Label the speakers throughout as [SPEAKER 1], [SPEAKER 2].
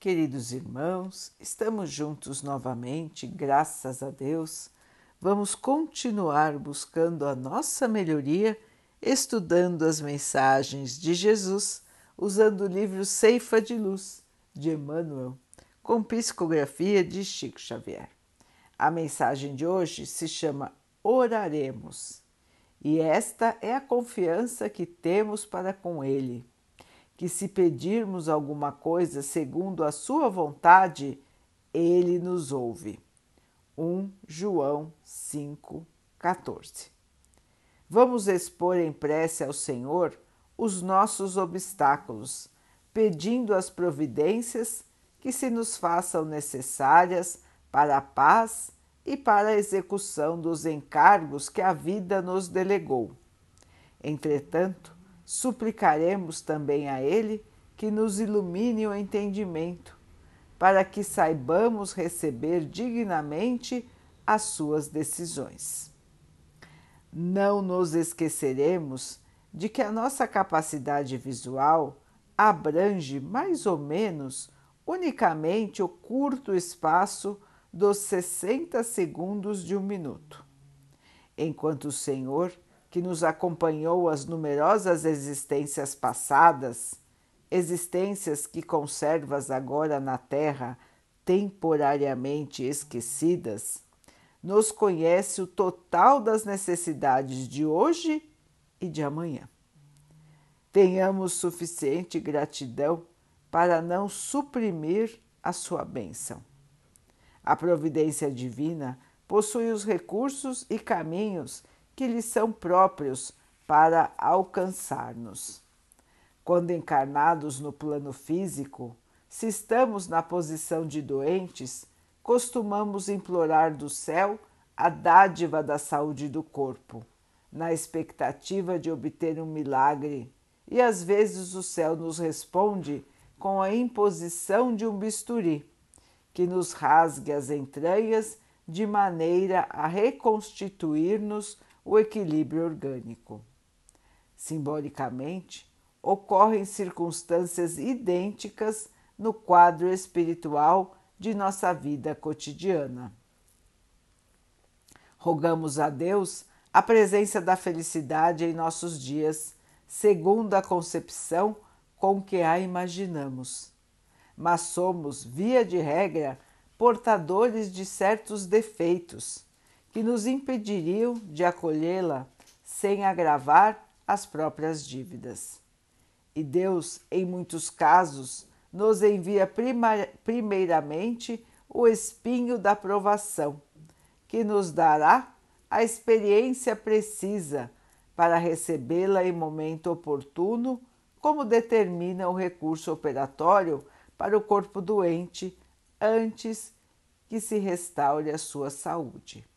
[SPEAKER 1] Queridos irmãos, estamos juntos novamente, graças a Deus. Vamos continuar buscando a nossa melhoria, estudando as mensagens de Jesus, usando o livro Ceifa de Luz, de Emmanuel, com psicografia de Chico Xavier. A mensagem de hoje se chama Oraremos, e esta é a confiança que temos para com Ele que se pedirmos alguma coisa segundo a sua vontade, ele nos ouve. 1 João 5,14 Vamos expor em prece ao Senhor os nossos obstáculos, pedindo as providências que se nos façam necessárias para a paz e para a execução dos encargos que a vida nos delegou. Entretanto, suplicaremos também a Ele que nos ilumine o entendimento, para que saibamos receber dignamente as suas decisões. Não nos esqueceremos de que a nossa capacidade visual abrange mais ou menos unicamente o curto espaço dos 60 segundos de um minuto, enquanto o Senhor que nos acompanhou as numerosas existências passadas, existências que conservas agora na Terra temporariamente esquecidas, nos conhece o total das necessidades de hoje e de amanhã. Tenhamos suficiente gratidão para não suprimir a sua bênção. A providência divina possui os recursos e caminhos que lhes são próprios para alcançar-nos. Quando encarnados no plano físico, se estamos na posição de doentes, costumamos implorar do céu a dádiva da saúde do corpo, na expectativa de obter um milagre, e às vezes o céu nos responde com a imposição de um bisturi, que nos rasgue as entranhas de maneira a reconstituir-nos o equilíbrio orgânico. Simbolicamente, ocorrem circunstâncias idênticas no quadro espiritual de nossa vida cotidiana. Rogamos a Deus a presença da felicidade em nossos dias, segundo a concepção com que a imaginamos. Mas somos, via de regra, portadores de certos defeitos que nos impediriam de acolhê-la sem agravar as próprias dívidas. E Deus, em muitos casos, nos envia primeiramente o espinho da provação, que nos dará a experiência precisa para recebê-la em momento oportuno, como determina o recurso operatório para o corpo doente antes que se restaure a sua saúde.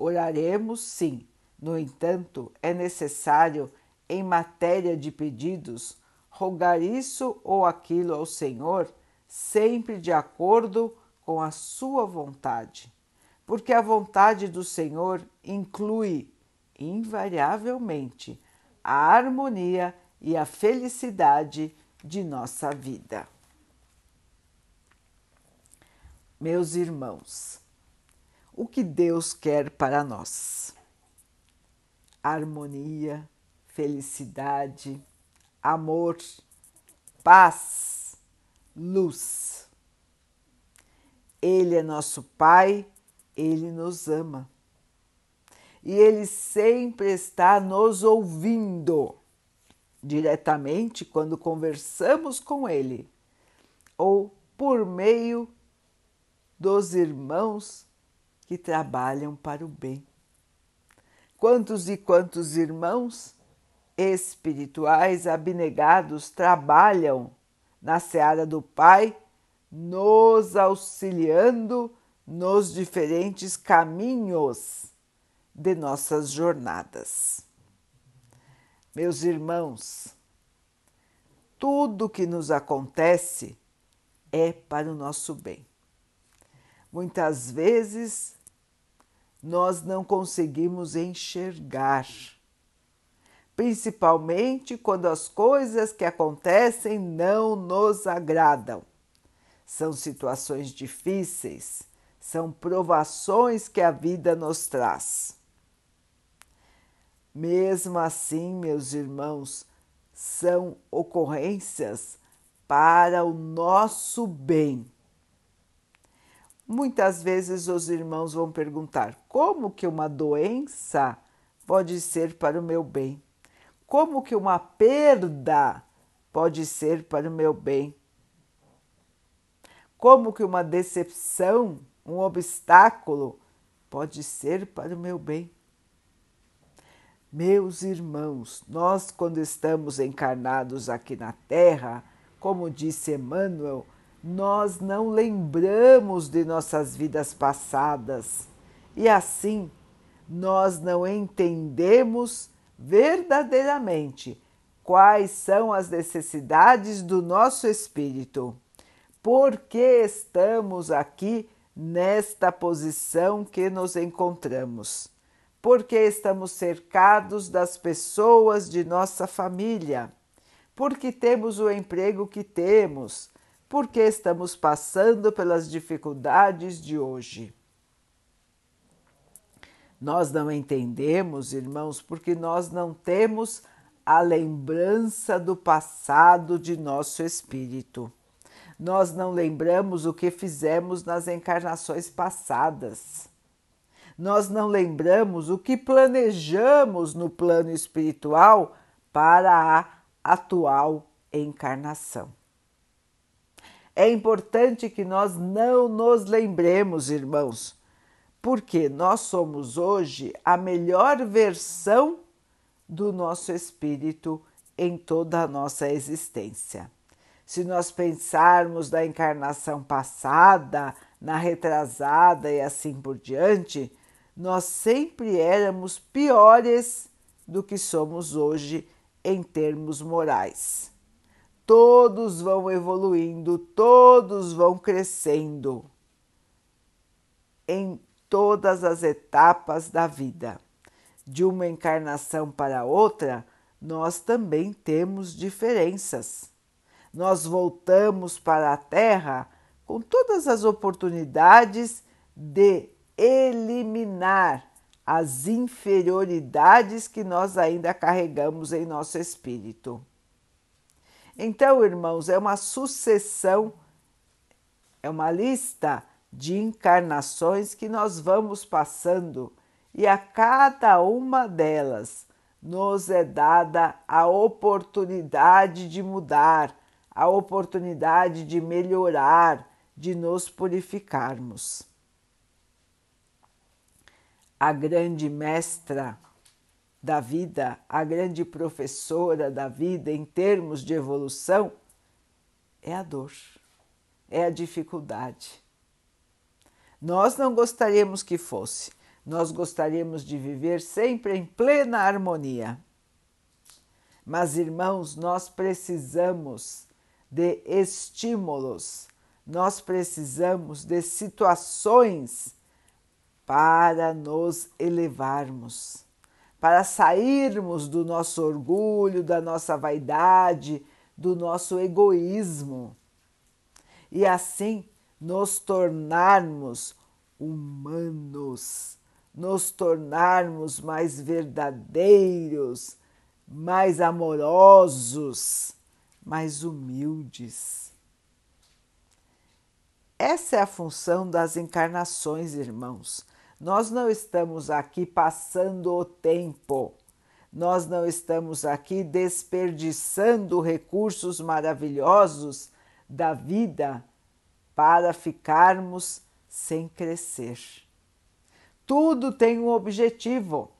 [SPEAKER 1] Oraremos sim, no entanto, é necessário, em matéria de pedidos, rogar isso ou aquilo ao Senhor, sempre de acordo com a sua vontade, porque a vontade do Senhor inclui, invariavelmente, a harmonia e a felicidade de nossa vida. Meus irmãos, o que Deus quer para nós. Harmonia, felicidade, amor, paz, luz. Ele é nosso Pai, ele nos ama. E ele sempre está nos ouvindo, diretamente quando conversamos com ele, ou por meio dos irmãos que trabalham para o bem. Quantos e quantos irmãos espirituais abnegados trabalham na seara do Pai, nos auxiliando nos diferentes caminhos de nossas jornadas. Meus irmãos, tudo que nos acontece é para o nosso bem. Muitas vezes nós não conseguimos enxergar, principalmente quando as coisas que acontecem não nos agradam. são situações difíceis, são provações que a vida nos traz. Mesmo assim, meus irmãos, são ocorrências para o nosso bem. Muitas vezes os irmãos vão perguntar: como que uma doença pode ser para o meu bem? Como que uma perda pode ser para o meu bem? Como que uma decepção, um obstáculo pode ser para o meu bem? Meus irmãos, nós, quando estamos encarnados aqui na Terra, como disse Emmanuel, nós não lembramos de nossas vidas passadas e assim nós não entendemos verdadeiramente quais são as necessidades do nosso espírito. Por que estamos aqui nesta posição que nos encontramos? porque estamos cercados das pessoas de nossa família, porque temos o emprego que temos, porque estamos passando pelas dificuldades de hoje. Nós não entendemos, irmãos, porque nós não temos a lembrança do passado de nosso espírito. Nós não lembramos o que fizemos nas encarnações passadas nós não lembramos o que planejamos no plano espiritual para a atual encarnação. É importante que nós não nos lembremos, irmãos, porque nós somos hoje a melhor versão do nosso espírito em toda a nossa existência. Se nós pensarmos da encarnação passada, na retrasada e assim por diante, nós sempre éramos piores do que somos hoje em termos morais. Todos vão evoluindo, todos vão crescendo em todas as etapas da vida. De uma encarnação para outra, nós também temos diferenças. Nós voltamos para a Terra com todas as oportunidades de eliminar as inferioridades que nós ainda carregamos em nosso espírito. Então, irmãos, é uma sucessão, é uma lista de encarnações que nós vamos passando e a cada uma delas nos é dada a oportunidade de mudar, a oportunidade de melhorar, de nos purificarmos. A grande mestra da vida, a grande professora da vida em termos de evolução, é a dor, é a dificuldade. Nós não gostaríamos que fosse, nós gostaríamos de viver sempre em plena harmonia. Mas, irmãos, nós precisamos de estímulos, nós precisamos de situações para nos elevarmos, para sairmos do nosso orgulho, da nossa vaidade, do nosso egoísmo e assim nos tornarmos humanos, nos tornarmos mais verdadeiros, mais amorosos, mais humildes. Essa é a função das encarnações, irmãos nós não estamos aqui passando o tempo, nós não estamos aqui desperdiçando recursos maravilhosos da vida para ficarmos sem crescer. Tudo tem um objetivo.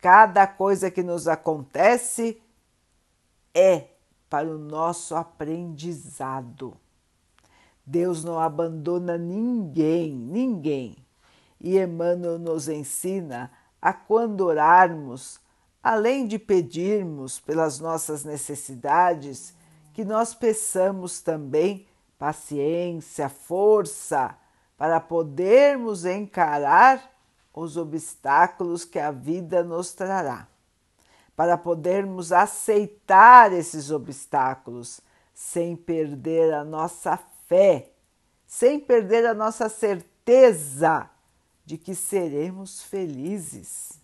[SPEAKER 1] Cada coisa que nos acontece é para o nosso aprendizado. Deus não abandona ninguém, ninguém. E Emmanuel nos ensina a quando orarmos, além de pedirmos pelas nossas necessidades, que nós peçamos também paciência, força para podermos encarar os obstáculos que a vida nos trará, para podermos aceitar esses obstáculos sem perder a nossa fé, sem perder a nossa certeza de que seremos felizes.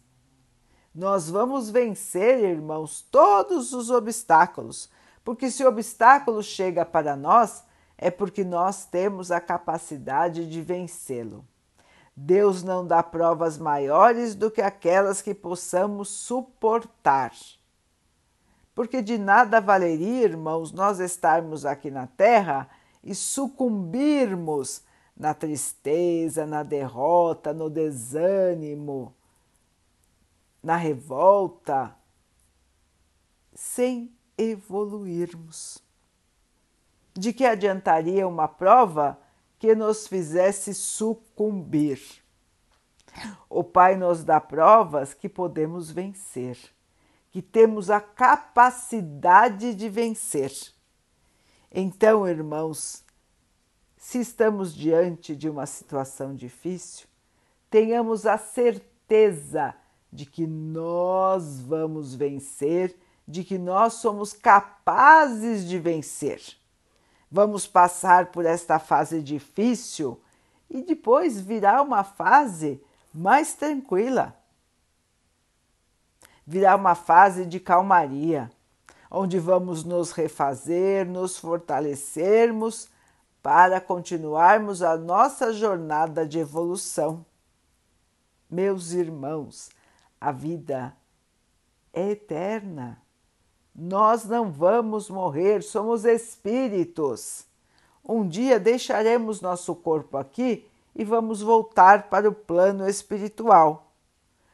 [SPEAKER 1] Nós vamos vencer, irmãos, todos os obstáculos, porque se o obstáculo chega para nós, é porque nós temos a capacidade de vencê-lo. Deus não dá provas maiores do que aquelas que possamos suportar. Porque de nada valeria, irmãos, nós estarmos aqui na terra e sucumbirmos na tristeza, na derrota, no desânimo, na revolta, sem evoluirmos. De que adiantaria uma prova que nos fizesse sucumbir? O Pai nos dá provas que podemos vencer, que temos a capacidade de vencer. Então, irmãos, se estamos diante de uma situação difícil, tenhamos a certeza de que nós vamos vencer, de que nós somos capazes de vencer. Vamos passar por esta fase difícil e depois virá uma fase mais tranquila. Virá uma fase de calmaria, onde vamos nos refazer, nos fortalecermos para continuarmos a nossa jornada de evolução. Meus irmãos, a vida é eterna. Nós não vamos morrer, somos espíritos. Um dia deixaremos nosso corpo aqui e vamos voltar para o plano espiritual.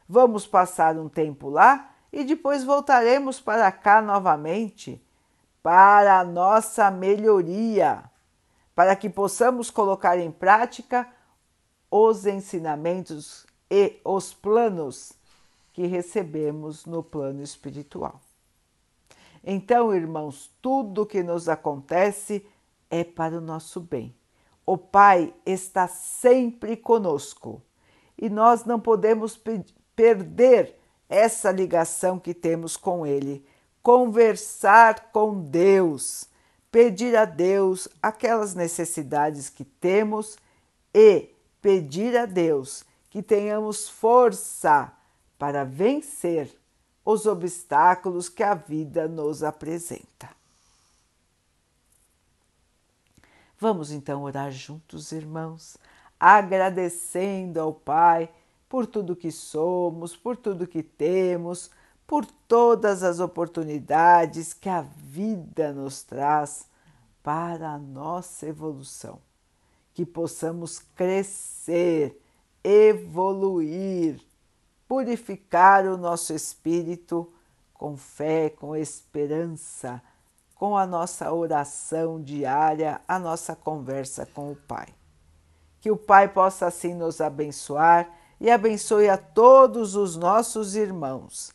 [SPEAKER 1] Vamos passar um tempo lá e depois voltaremos para cá novamente para a nossa melhoria, para que possamos colocar em prática os ensinamentos e os planos que recebemos no plano espiritual. Então, irmãos, tudo que nos acontece é para o nosso bem. O Pai está sempre conosco e nós não podemos perder essa ligação que temos com Ele. Conversar com Deus, pedir a Deus aquelas necessidades que temos e pedir a Deus que tenhamos força para vencer os obstáculos que a vida nos apresenta. Vamos então orar juntos, irmãos, agradecendo ao Pai por tudo que somos, por tudo que temos, por todas as oportunidades que a vida nos traz para a nossa evolução. Que possamos crescer, evoluir purificar o nosso espírito com fé, com esperança, com a nossa oração diária, a nossa conversa com o Pai. Que o Pai possa assim nos abençoar e abençoe a todos os nossos irmãos.